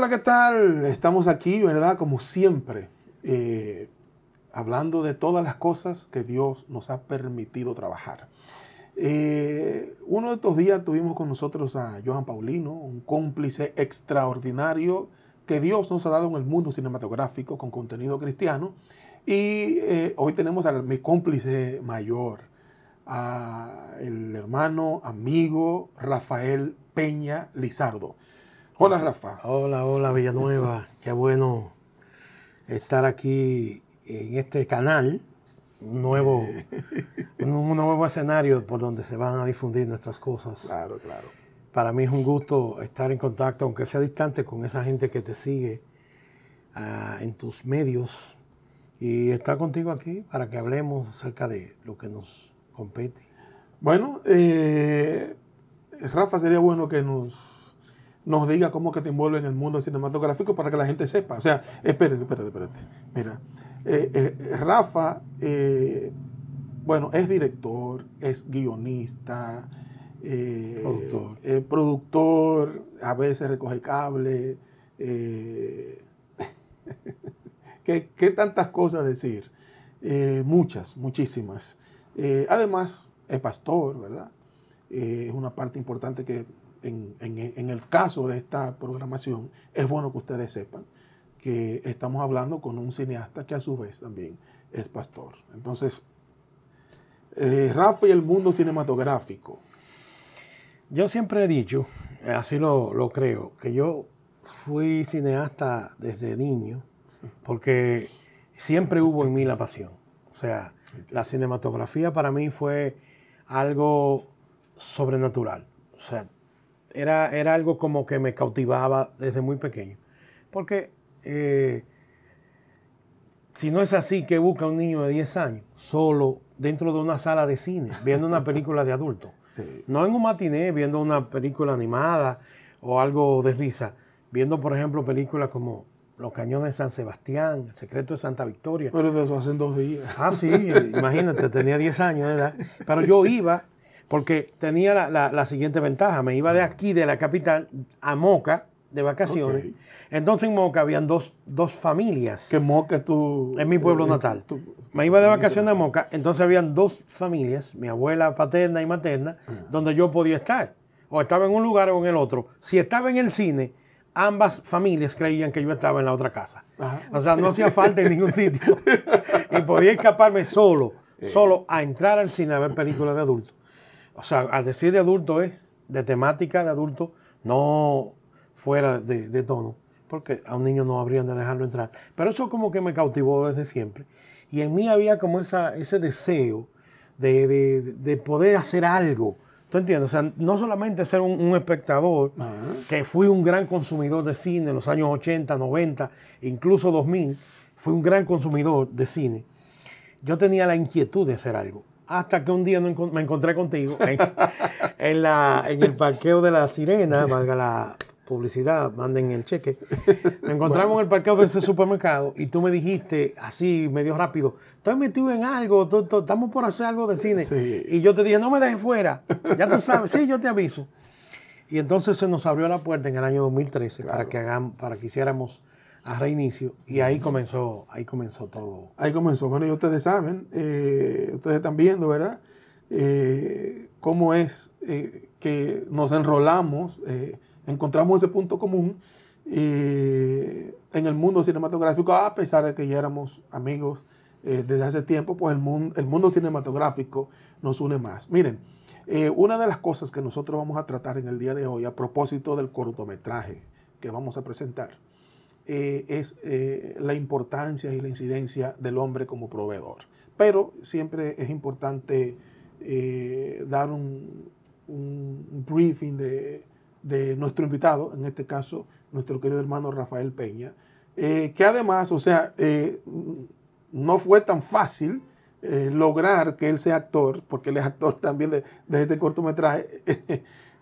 Hola, ¿qué tal? Estamos aquí, ¿verdad? Como siempre, eh, hablando de todas las cosas que Dios nos ha permitido trabajar. Eh, uno de estos días tuvimos con nosotros a Johan Paulino, un cómplice extraordinario que Dios nos ha dado en el mundo cinematográfico con contenido cristiano. Y eh, hoy tenemos a mi cómplice mayor, a el hermano, amigo Rafael Peña Lizardo. Hola, Rafa. Hola, hola, Villanueva. Qué bueno estar aquí en este canal, un nuevo, un nuevo escenario por donde se van a difundir nuestras cosas. Claro, claro. Para mí es un gusto estar en contacto, aunque sea distante, con esa gente que te sigue ah, en tus medios y estar contigo aquí para que hablemos acerca de lo que nos compete. Bueno, eh, Rafa, sería bueno que nos nos diga cómo que te envuelve en el mundo cinematográfico para que la gente sepa. O sea, espérate, espérate, espérate. Mira, eh, eh, Rafa, eh, bueno, es director, es guionista, productor. productor, a veces recoge cable. ¿qué, ¿qué, tantas cosas decir? muchas, muchísimas. además, es pastor, ¿verdad? es una parte importante que en, el caso de esta programación, es bueno que ustedes sepan que estamos hablando con un cineasta que a su vez también es pastor. Entonces, eh, Rafa y el mundo cinematográfico. Yo siempre he dicho, así lo, lo creo, que yo fui cineasta desde niño porque siempre hubo en mí la pasión. O sea, la cinematografía para mí fue algo sobrenatural. O sea, era, era algo como que me cautivaba desde muy pequeño. Porque eh, si no es así, que busca un niño de 10 años solo dentro de una sala de cine, viendo una película de adulto? No en un matiné, viendo una película animada o algo de risa, viendo, por ejemplo, películas como Los Cañones de San Sebastián, El Secreto de Santa Victoria. Pero de eso hacen dos días. Ah, sí, imagínate, tenía 10 años de edad. Pero yo iba porque tenía la, siguiente ventaja. Me iba de aquí, de la capital, a Moca de vacaciones. Entonces en Moca habían dos, familias. ¿Qué Moca tú? En mi pueblo natal. me iba de vacaciones a Moca, entonces habían dos familias, mi abuela paterna y materna, ah. donde yo podía estar. O estaba en un lugar o en el otro. Si estaba en el cine, ambas familias creían que yo estaba en la otra casa. O sea, no hacía falta en ningún sitio. y podía escaparme solo, solo a entrar al cine a ver películas de adultos o sea, al decir de adulto es de temática de adulto, no fuera de, tono, porque a un niño no habrían de dejarlo entrar. Pero eso como que me cautivó desde siempre. Y en mí había como esa, ese deseo de, poder hacer algo. ¿Tú entiendes? O sea, no solamente ser un, espectador, que fui un gran consumidor de cine en los años 80, 90, incluso 2000, fui un gran consumidor de cine. Yo tenía la inquietud de hacer algo hasta que un día me encontré contigo en, la, en el parqueo de la Sirena, valga la publicidad, manden el cheque. Me encontramos en el parqueo de ese supermercado y tú me dijiste así, medio rápido, estoy metido en algo, estamos por hacer algo de cine. Y yo te dije, no me dejes fuera, ya tú sabes, sí, yo te aviso. Y entonces se nos abrió la puerta en el año 2013 para, que hagamos, para que hiciéramos a reinicio y ahí comenzó, ahí comenzó todo. Ahí comenzó. Bueno, y ustedes saben, eh, ustedes están viendo, ¿verdad? Eh, cómo es eh, que nos enrolamos, encontramos ese punto común en el mundo cinematográfico, a pesar de que ya éramos amigos desde hace tiempo, pues el mundo, el mundo cinematográfico nos une más. Miren, una de las cosas que nosotros vamos a tratar en el día de hoy a propósito del cortometraje que vamos a presentar, eh, es eh, la importancia y la incidencia del hombre como proveedor. Pero siempre es importante eh, dar un, briefing de, nuestro invitado, en este caso nuestro querido hermano Rafael Peña, que además, o sea, no fue tan fácil lograr que él sea actor, porque él es actor también de, este cortometraje.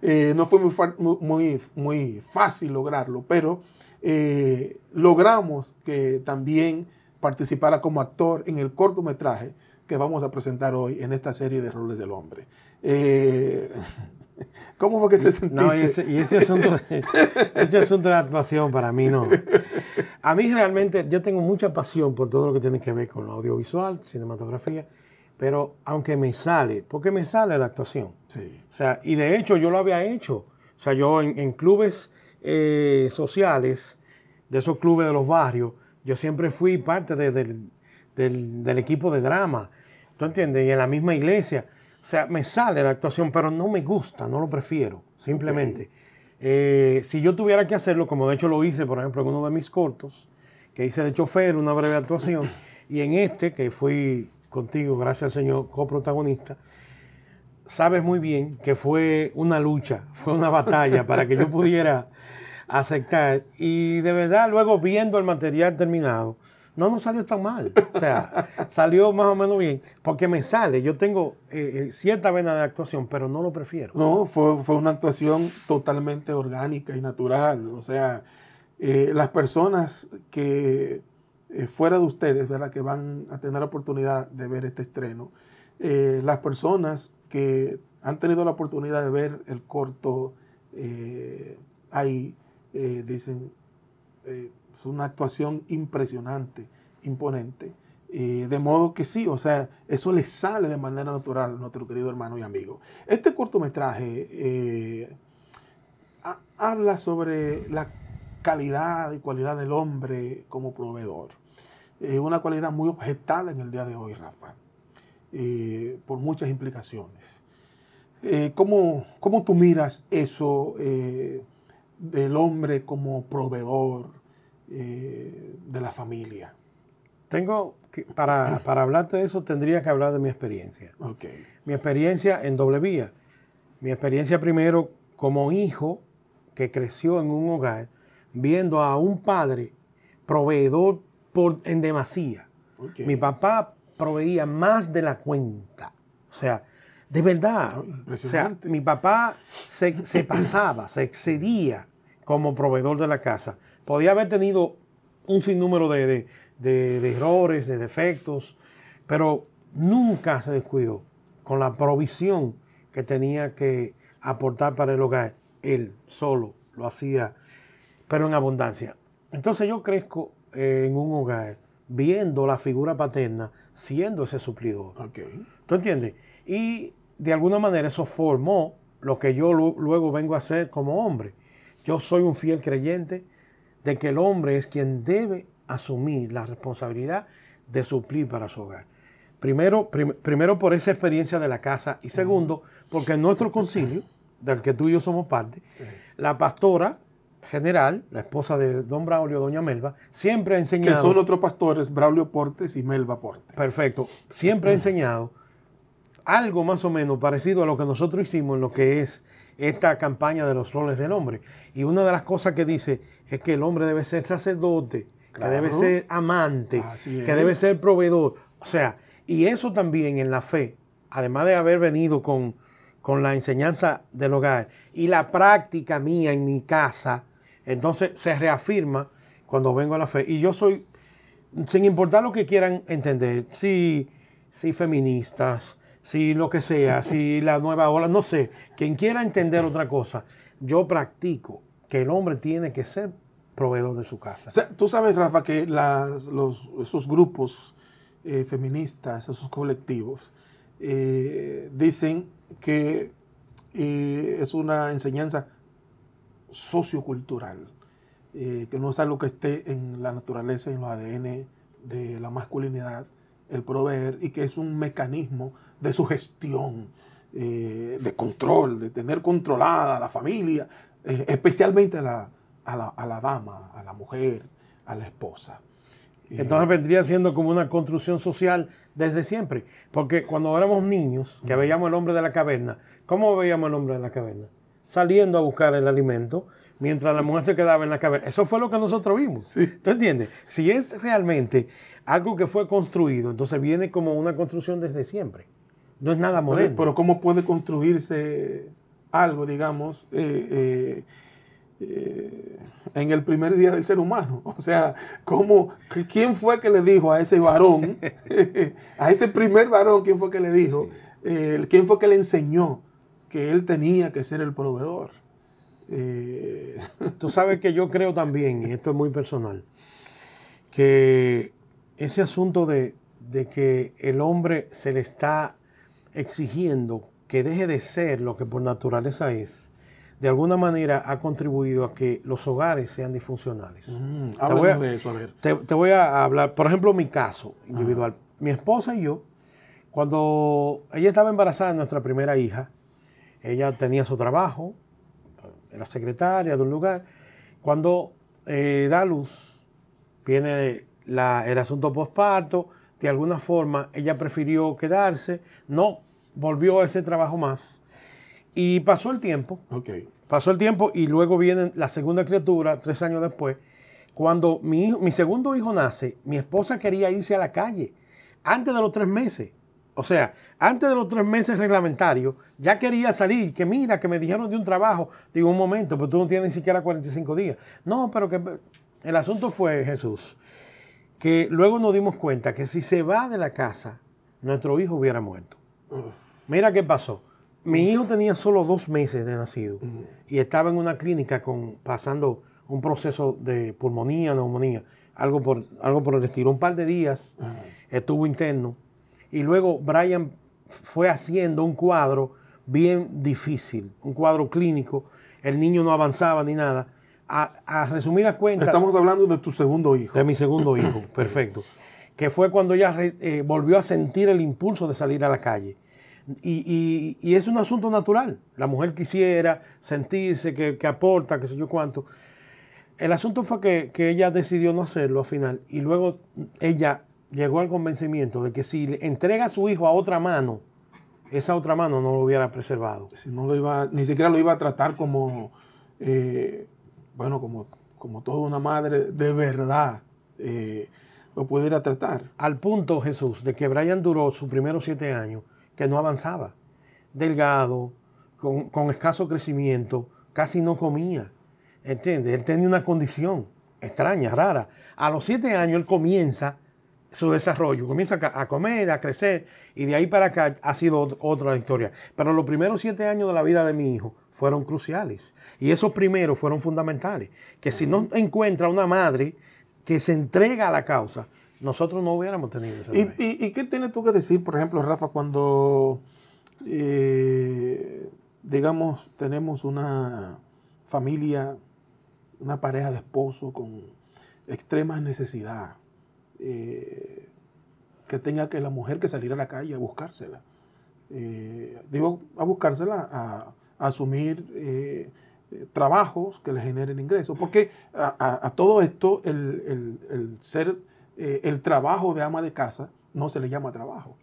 no fue muy, muy, muy fácil lograrlo, pero eh, logramos que también participara como actor en el cortometraje que vamos a presentar hoy en esta serie de roles del hombre. Eh, ¿Cómo fue que te sentiste? No, y ese, y ese asunto, ese asunto de actuación para mí no. A mí realmente, yo tengo mucha pasión por todo lo que tiene que ver con lo audiovisual, cinematografía, pero aunque me sale, porque me sale la actuación. Sí. O sea, y de hecho yo lo había hecho. O sea, yo en, en clubes eh, sociales, de esos clubes de los barrios, yo siempre fui parte de- del, del- del equipo de drama. ¿Tú entiendes? Y en la misma iglesia. O sea, me sale la actuación, pero no me gusta, no lo prefiero, simplemente. Eh, si yo tuviera que hacerlo, como de hecho lo hice, por ejemplo, en uno de mis cortos, que hice de chofer, una breve actuación, y en este, que fui contigo, gracias al Señor, coprotagonista, sabes muy bien que fue una lucha, fue una batalla para que yo pudiera aceptar. Y de verdad, luego viendo el material terminado, no nos salió tan mal. O sea, salió más o menos bien, porque me sale. Yo tengo eh, eh, cierta vena de actuación, pero no lo prefiero. No, fue, fue una actuación totalmente orgánica y natural. O sea, eh, las personas que eh, fuera de ustedes, ¿verdad? que van a tener la oportunidad de ver este estreno, eh, las personas que han tenido la oportunidad de ver el corto eh, ahí, eh, dicen, eh, es una actuación impresionante, imponente. De modo que sí, o sea, eso le sale de manera natural a nuestro querido hermano y amigo. Este cortometraje ha- habla sobre la calidad y cualidad del hombre como proveedor. Eh, una cualidad muy objetada en el día de hoy, Rafa, eh, por muchas implicaciones. Eh, ¿cómo, cómo tú miras eso eh, del hombre como proveedor de la familia? Tengo que, para, para hablarte de eso, tendría que hablar de mi experiencia. Mi experiencia en doble vía. Mi experiencia primero como hijo que creció en un hogar viendo a un padre proveedor por, en demasía. Mi papá proveía más de la cuenta. O sea, de verdad. O sea, mi papá se, se pasaba, se excedía como proveedor de la casa. Podía haber tenido un sinnúmero de, de- de- de errores, de defectos, pero nunca se descuidó con la provisión que tenía que aportar para el hogar. Él solo lo hacía, pero en abundancia. Entonces yo crezco eh, en un hogar viendo la figura paterna siendo ese suplidor. ¿Tú entiendes? Y de alguna manera eso formó lo que yo lu- luego vengo a hacer como hombre. Yo soy un fiel creyente de que el hombre es quien debe asumir la responsabilidad de suplir para su hogar. Primero, prim- primero por esa experiencia de la casa y segundo porque en nuestro concilio, del que tú y yo somos parte, la pastora general, la esposa de don Braulio, doña Melba, siempre ha Que enseñado... son otros pastores, Braulio Portes y Melba Portes. Perfecto. Siempre he enseñado algo más o menos parecido a lo que nosotros hicimos en lo que es esta campaña de los roles del hombre. Y una de las cosas que dice es que el hombre debe ser sacerdote, que debe ser amante, que debe ser proveedor. O sea, y eso también en la fe, además de haber venido con, con la enseñanza del hogar y la práctica mía en mi casa, entonces se reafirma cuando vengo a la fe. Y yo soy sin importar lo que quieran entender, si, si feministas, si lo que sea, si la nueva ola, no sé, quien quiera entender otra cosa, yo practico que el hombre tiene que ser proveedor de su casa. Tú sabes, Rafa, que los, esos grupos eh, feministas, esos colectivos, eh, dicen que eh, es una enseñanza sociocultural, eh, que no es algo que esté en la naturaleza y en los ADN de la masculinidad, el proveer, y que es un mecanismo de sugestión, eh, de control, de tener controlada a la familia, eh, especialmente a la, a, la, a la dama, a la mujer, a la esposa. Entonces vendría siendo como una construcción social desde siempre. Porque cuando éramos niños, que veíamos el hombre de la caverna, ¿cómo veíamos el hombre de la caverna? Saliendo a buscar el alimento, mientras la mujer se quedaba en la caverna. Eso fue lo que nosotros vimos. Sí. ¿Tú entiendes? Si es realmente algo que fue construido, entonces viene como una construcción desde siempre. No es nada moderno. pero ¿cómo puede construirse algo, digamos, eh, eh, eh, en el primer día del ser humano? O sea, ¿cómo, ¿quién fue que le dijo a ese varón, a ese primer varón, quién fue que le dijo, quién fue que le enseñó que él tenía que ser el proveedor. Eh, Tú sabes que yo creo también, y esto es muy personal, que ese asunto de, de que el hombre se le está exigiendo que deje de ser lo que por naturaleza es, de alguna manera ha contribuido a que los hogares sean disfuncionales. mm, Te voy a- háblame de eso, a ver. Te, te voy a hablar, por ejemplo, mi caso individual. Mi esposa y yo, cuando ella estaba embarazada de nuestra primera hija, ella tenía su trabajo, era secretaria de un lugar. Cuando eh, da luz, viene la- el asunto postparto, de alguna forma ella prefirió quedarse, no volvió a ese trabajo más. Y pasó el tiempo. Pasó el tiempo y luego viene la segunda criatura, tres años después. Cuando mi, hijo- mi segundo hijo nace, mi esposa quería irse a la calle antes de los tres meses. O sea, antes de los tres meses reglamentarios, ya quería salir. Que mira, que me dijeron de un trabajo. Digo, un momento, pero tú no tienes ni siquiera 45 días. No, pero que el asunto fue, Jesús, que luego nos dimos cuenta que si se va de la casa, nuestro hijo hubiera muerto. Mira qué pasó. Mi hijo tenía solo dos meses de nacido y estaba en una clínica con, pasando un proceso de pulmonía, neumonía, algo por, algo por el estilo. Un par de días estuvo interno y luego Brian fue haciendo un cuadro bien difícil, un cuadro clínico. El niño no avanzaba ni nada. A, a resumidas cuentas, Estamos hablando de tu segundo hijo. de mi segundo hijo, perfecto. Que fue cuando ella eh, volvió a sentir el impulso de salir a la calle. Y, y- y es un asunto natural. La mujer quisiera sentirse que, que aporta, qué sé yo cuánto. El asunto fue que, que ella decidió no hacerlo al final. Y luego ella llegó al convencimiento de que si le entrega a su hijo a otra mano, esa otra mano no lo hubiera preservado. Si no lo iba, ni siquiera lo iba a tratar como, eh, bueno, como, como toda una madre de verdad eh, lo pudiera tratar. Al punto, Jesús, de que Brian duró sus primeros siete años que no avanzaba. Delgado, con, con escaso crecimiento, casi no comía. ¿Entiendes? Él tenía una condición extraña, rara. A los siete años él comienza su desarrollo, comienza a comer, a crecer, y de ahí para acá ha sido ot- otra historia. Pero los primeros siete años de la vida de mi hijo fueron cruciales. Y esos primeros fueron fundamentales. Que si no encuentra una madre que se entrega a la causa, nosotros no hubiéramos tenido ese ¿Y, bebé. y, y qué tienes tú que decir, por ejemplo, Rafa, cuando, eh, digamos, tenemos una familia, una pareja de esposo con extrema necesidad, eh, que tenga que la mujer que salir a la calle a buscársela? Eh, digo, a buscársela, a, asumir eh, trabajos que le generen ingresos. Porque a, todo esto, el, el- ser, el trabajo de ama de casa no se le llama trabajo.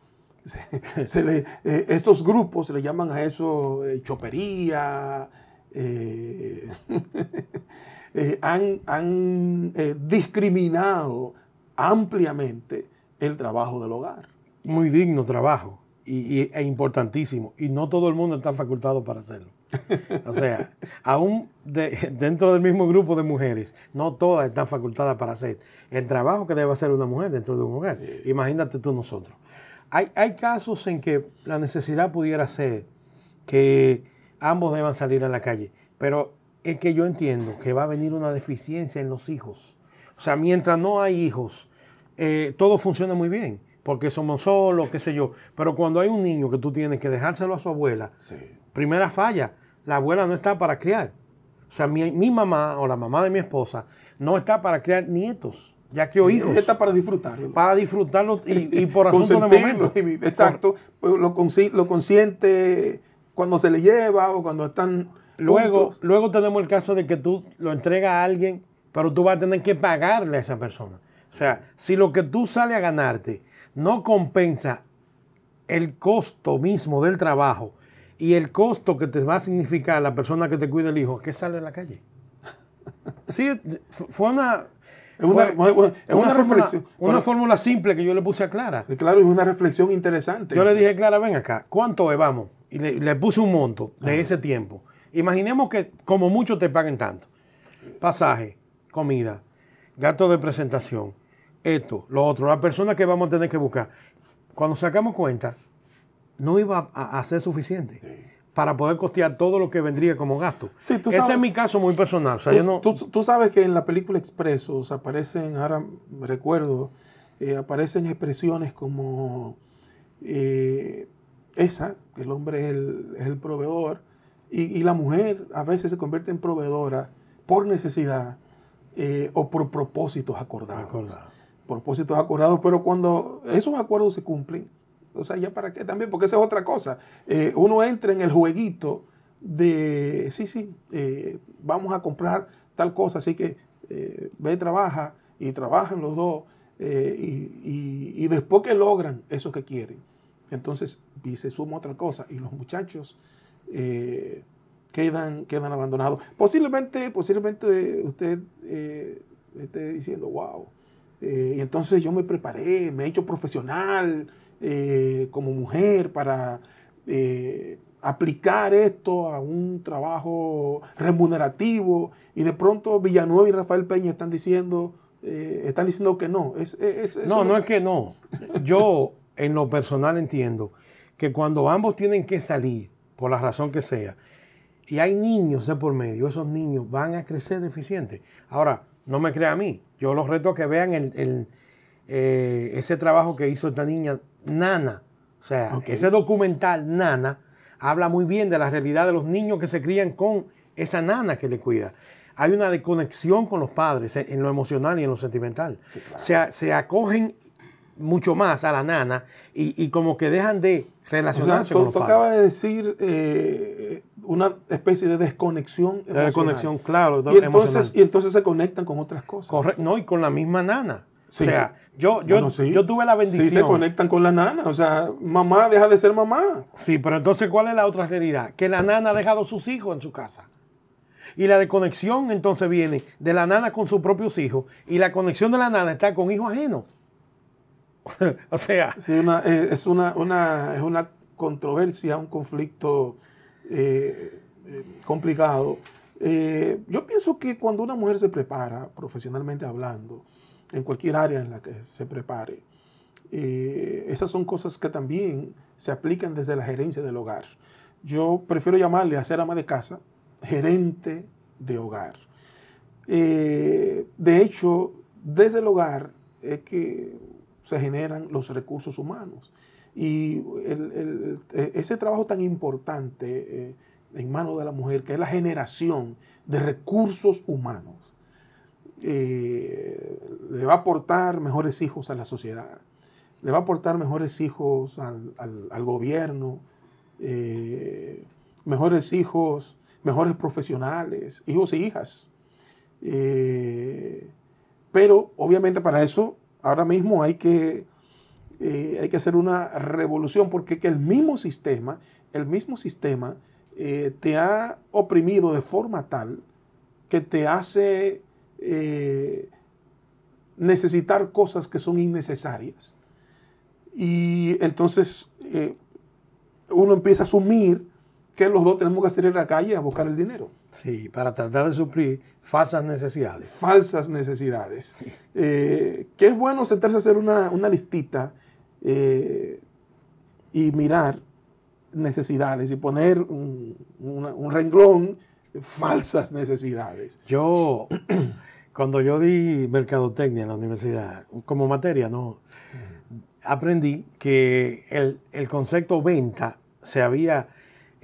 Estos grupos se le llaman a eso chopería, han, han, discriminado ampliamente el trabajo del hogar. Muy digno trabajo y, y- e importantísimo. Y no todo el mundo está facultado para hacerlo. O sea, aún de- dentro del mismo grupo de mujeres, no todas están facultadas para hacer el trabajo que debe hacer una mujer dentro de un hogar. Imagínate tú nosotros. Hay, hay casos en que la necesidad pudiera ser que ambos deban salir a la calle, pero es que yo entiendo que va a venir una deficiencia en los hijos. O sea, mientras no hay hijos, eh, todo funciona muy bien, porque somos solos, qué sé yo. Pero cuando hay un niño que tú tienes que dejárselo a su abuela, primera falla, la abuela no está para criar. O sea, mi, mi mamá o la mamá de mi esposa no está para criar nietos, ya crió hijos. Está para disfrutarlo. Para disfrutarlo y, y por asunto de momento. Exacto. Pues lo, consi- lo consiente cuando se le lleva o cuando están. Luego, juntos. luego tenemos el caso de que tú lo entregas a alguien, pero tú vas a tener que pagarle a esa persona. O sea, si lo que tú sales a ganarte no compensa el costo mismo del trabajo y el costo que te va a significar la persona que te cuida el hijo, ¿qué sale a la calle? Sí, fu- fue una, Es una- fue es una fórmula- reflexión. una Bueno. fórmula simple que yo le puse a Clara. Claro, es una reflexión interesante. Yo le dije, Clara, ven acá, ¿cuánto es? Vamos. Y le, le puse un monto de ese tiempo. Imaginemos que como mucho te paguen tanto. Pasaje, comida, gasto de presentación, esto, lo otro, la persona que vamos a tener que buscar. Cuando sacamos cuenta, no iba a, a ser suficiente. para poder costear todo lo que vendría como gasto. Sí, tú Ese sabes- es mi caso muy personal. O sea, Tú, yo no- tú- tú sabes que en la película Expresos aparecen, ahora me recuerdo, eh, aparecen expresiones como eh, esa, que el hombre es el, es el proveedor, y, y la mujer a veces se convierte en proveedora por necesidad eh, o por propósitos acordados. Acordado. Propósitos acordados, pero cuando esos acuerdos se cumplen, o sea, ya para qué también, porque esa es otra cosa. Eh, uno entra en el jueguito de, sí, sí, eh, vamos a comprar tal cosa, así que ve, trabaja y trabajan los dos y, y- y después que logran eso que quieren, entonces y se suma otra cosa y los muchachos eh, quedan, quedan abandonados. Posiblemente, posiblemente usted eh, esté diciendo, wow, eh, y entonces yo me preparé, me he hecho profesional eh, como mujer para aplicar esto a un trabajo remunerativo y de pronto Villanueva y Rafael Peña están diciendo, están diciendo que no. Es, es- es- No, no es que no. Yo en lo personal entiendo que cuando ambos tienen que salir, por la razón que sea, y hay niños de por medio, esos niños van a crecer deficientes. Ahora, no me crea a mí, yo los reto a que vean el, el, eh, ese trabajo que hizo esta niña, Nana. O sea, ese documental, Nana, habla muy bien de la realidad de los niños que se crían con esa nana que le cuida. Hay una desconexión con los padres en en lo emocional y en lo sentimental. se, se acogen mucho más a la nana y, y como que dejan de O sea, relacionarse tú, con los tú padres. acabas de decir eh, una especie de desconexión. Desconexión, claro, Y entonces, y entonces se conectan con otras cosas. Corre- no, y con la misma nana. Sí, o sea, sí. yo, yo, Bueno, sí. yo tuve la Sí, se bendición. conectan con la nana. O sea, mamá deja de ser mamá. Sí, pero entonces, ¿cuál es la otra realidad? Que la nana ha dejado sus hijos en su casa. Y la desconexión entonces viene de la nana con sus propios hijos y la conexión de la nana está con hijos ajenos. o sea, eh, es, una, una, es una controversia, un conflicto eh, eh, complicado. Yo pienso que cuando una mujer se prepara, profesionalmente hablando, en cualquier área en la que se prepare, esas son cosas que también se aplican desde la gerencia del hogar. Yo prefiero llamarle a ser ama de casa gerente de hogar. De hecho, desde el hogar es que se generan los recursos humanos. Y el- el- ese trabajo tan importante eh, en manos de la mujer, que es la generación de recursos humanos, eh, le va a aportar mejores hijos a la sociedad, le va a aportar mejores hijos al, al- al gobierno, eh, mejores hijos, mejores profesionales, hijos e hijas. Pero obviamente para eso ahora mismo hay que, eh, hay que hacer una revolución porque que el mismo sistema, el mismo sistema eh, te ha oprimido de forma tal que te hace eh, necesitar cosas que son innecesarias. Y entonces uno empieza a asumir que los dos tenemos que salir a la calle a buscar el dinero. sí, para tratar de suplir falsas necesidades. Falsas necesidades. Eh, que es bueno sentarse a hacer una, una listita eh, y mirar necesidades y poner un, una- un renglón falsas necesidades. Yo, cuando yo di mercadotecnia en la universidad, como materia, no aprendí que el, el concepto venta se había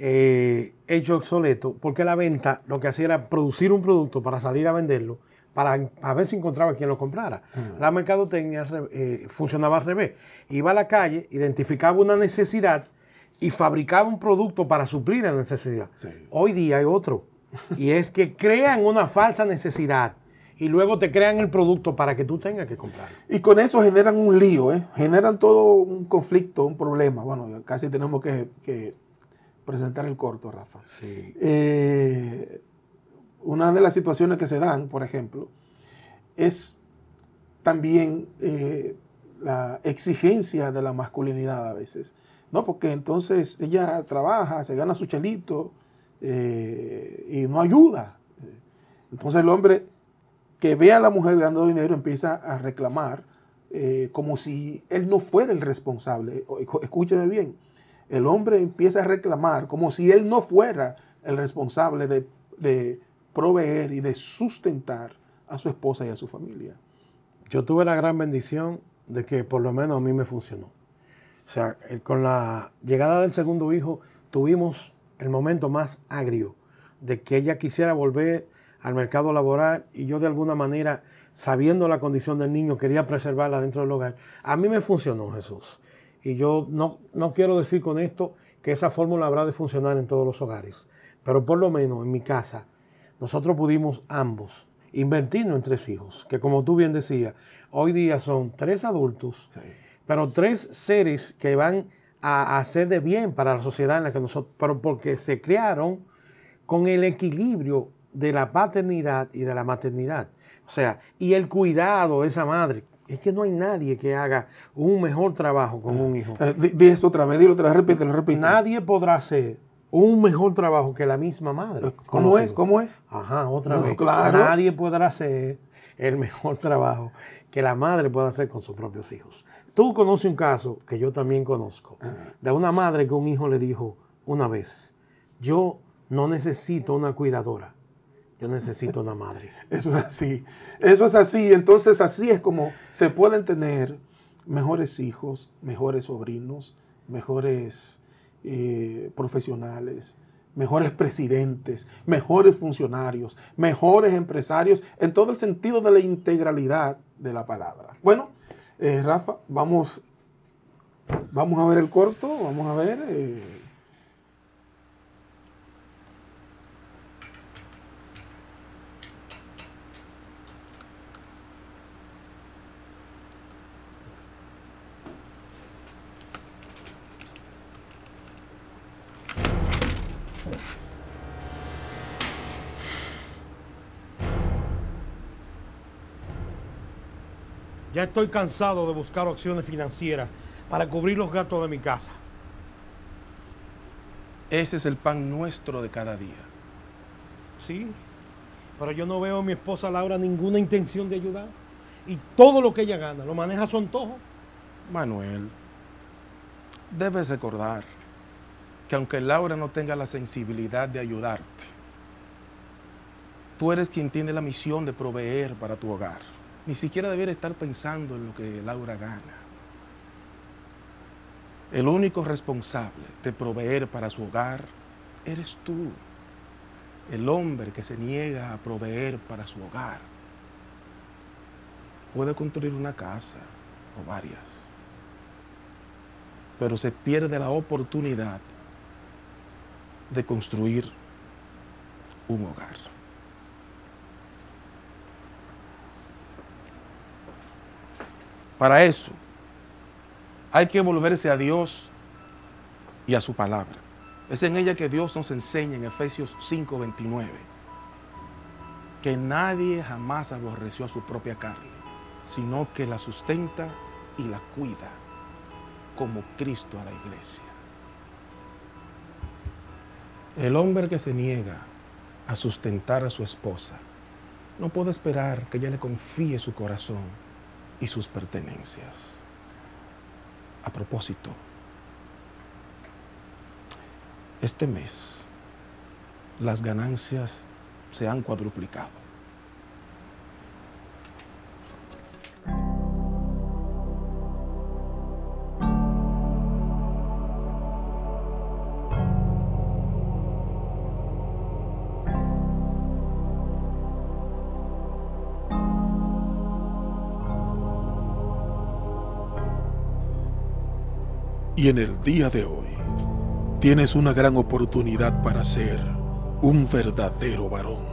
eh, hecho obsoleto porque la venta lo que hacía era producir un producto para salir a venderlo, para a ver si encontraba quien lo comprara. La mercadotecnia eh, funcionaba al revés. Iba a la calle, identificaba una necesidad y fabricaba un producto para suplir la necesidad. Sí. Hoy día hay otro. Y es que crean una falsa necesidad y luego te crean el producto para que tú tengas que comprarlo. Y con eso generan un lío, ¿eh? generan todo un conflicto, un problema. Bueno, casi tenemos que, que presentar el corto, Rafa. Sí. Eh, una de las situaciones que se dan, por ejemplo, es también eh, la exigencia de la masculinidad a veces. ¿no? Porque entonces ella trabaja, se gana su chelito eh, y no ayuda. Entonces el hombre que ve a la mujer ganando dinero empieza a reclamar eh, como si él no fuera el responsable. Escúcheme bien. El hombre empieza a reclamar como si él no fuera el responsable de, proveer y de sustentar a su esposa y a su familia. Yo tuve la gran bendición de que por lo menos a mí me funcionó. O sea, con la llegada del segundo hijo tuvimos el momento más agrio de que ella quisiera volver al mercado laboral y yo de alguna manera, sabiendo la condición del niño, quería preservarla dentro del hogar. A mí me funcionó Jesús. Y yo no, no quiero decir con esto que esa fórmula habrá de funcionar en todos los hogares, pero por lo menos en mi casa, nosotros pudimos ambos invertirnos en tres hijos, que como tú bien decías, hoy día son tres adultos, pero tres seres que van a hacer de bien para la sociedad en la que nosotros, pero porque se crearon con el equilibrio de la paternidad y de la maternidad. O sea, y el cuidado de esa madre. Es que no hay nadie que haga un mejor trabajo con un hijo. Eh, di esto otra vez, dilo otra vez, repítelo, repítelo. Nadie podrá hacer un mejor trabajo que la misma madre. ¿Cómo es? ¿Cómo es? Ajá, otra vez. Nadie podrá hacer el mejor trabajo que la madre pueda hacer con sus propios hijos. Tú conoces un caso que yo también conozco, de una madre que un hijo le dijo una vez, yo no necesito una cuidadora, yo necesito una madre. Eso es así, eso es así, entonces así es como se pueden tener mejores hijos, mejores sobrinos, mejores eh, profesionales, mejores presidentes, mejores funcionarios, mejores empresarios, en todo el sentido de la integralidad de la palabra. Bueno, eh, Rafa, vamos, vamos a ver el corto, vamos a ver. Eh, Ya estoy cansado de buscar opciones financieras para cubrir los gastos de mi casa. Ese es el pan nuestro de cada día. Sí, pero yo no veo a mi esposa Laura ninguna intención de ayudar. Y todo lo que ella gana lo maneja a su antojo. Manuel, debes recordar que aunque Laura no tenga la sensibilidad de ayudarte, tú eres quien tiene la misión de proveer para tu hogar. Ni siquiera debiera estar pensando en lo que Laura gana. El único responsable de proveer para su hogar eres tú, el hombre que se niega a proveer para su hogar. Puede construir una casa o varias, pero se pierde la oportunidad de construir un hogar. Para eso hay que volverse a Dios y a su palabra. Es en ella que Dios nos enseña en Efesios 5:29 que nadie jamás aborreció a su propia carne, sino que la sustenta y la cuida como Cristo a la iglesia. El hombre que se niega a sustentar a su esposa no puede esperar que ella le confíe su corazón y sus pertenencias. A propósito, este mes las ganancias se han cuadruplicado. En el día de hoy tienes una gran oportunidad para ser un verdadero varón.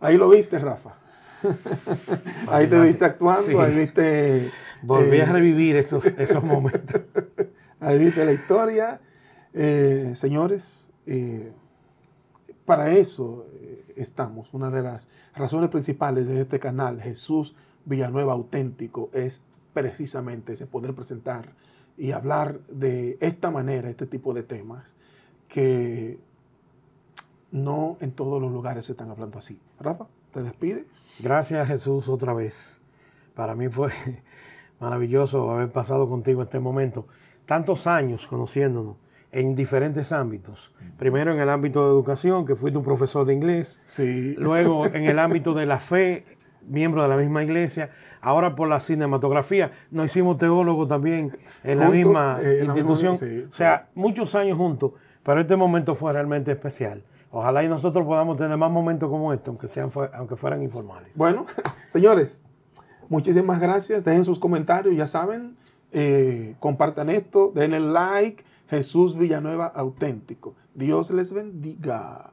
Ahí lo viste, Rafa. ahí te viste actuando, ahí viste... Volví a eh, revivir esos, esos momentos. ahí viste la historia. Eh, señores, eh, para eso estamos. Una de las razones principales de este canal, Jesús Villanueva Auténtico, es precisamente ese poder presentar y hablar de esta manera, este tipo de temas, que no en todos los lugares se están hablando así. Rafa, te despide. Gracias Jesús otra vez Para mí fue maravilloso haber pasado contigo este momento. Tantos años conociéndonos en diferentes ámbitos. Primero en el ámbito de educación, que fui tu profesor de inglés. Sí. Luego en el ámbito de la fe, miembro de la misma iglesia. Ahora por la cinematografía. Nos hicimos teólogos también en la misma eh, la institución. misma- sí, o sea, muchos años juntos. Pero este momento fue realmente especial. Ojalá y nosotros podamos tener más momentos como este, aunque, sean, aunque fueran informales. Bueno, señores, muchísimas gracias. Dejen sus comentarios, ya saben. eh, compartan esto, denle like. Jesús Villanueva auténtico. Dios les bendiga.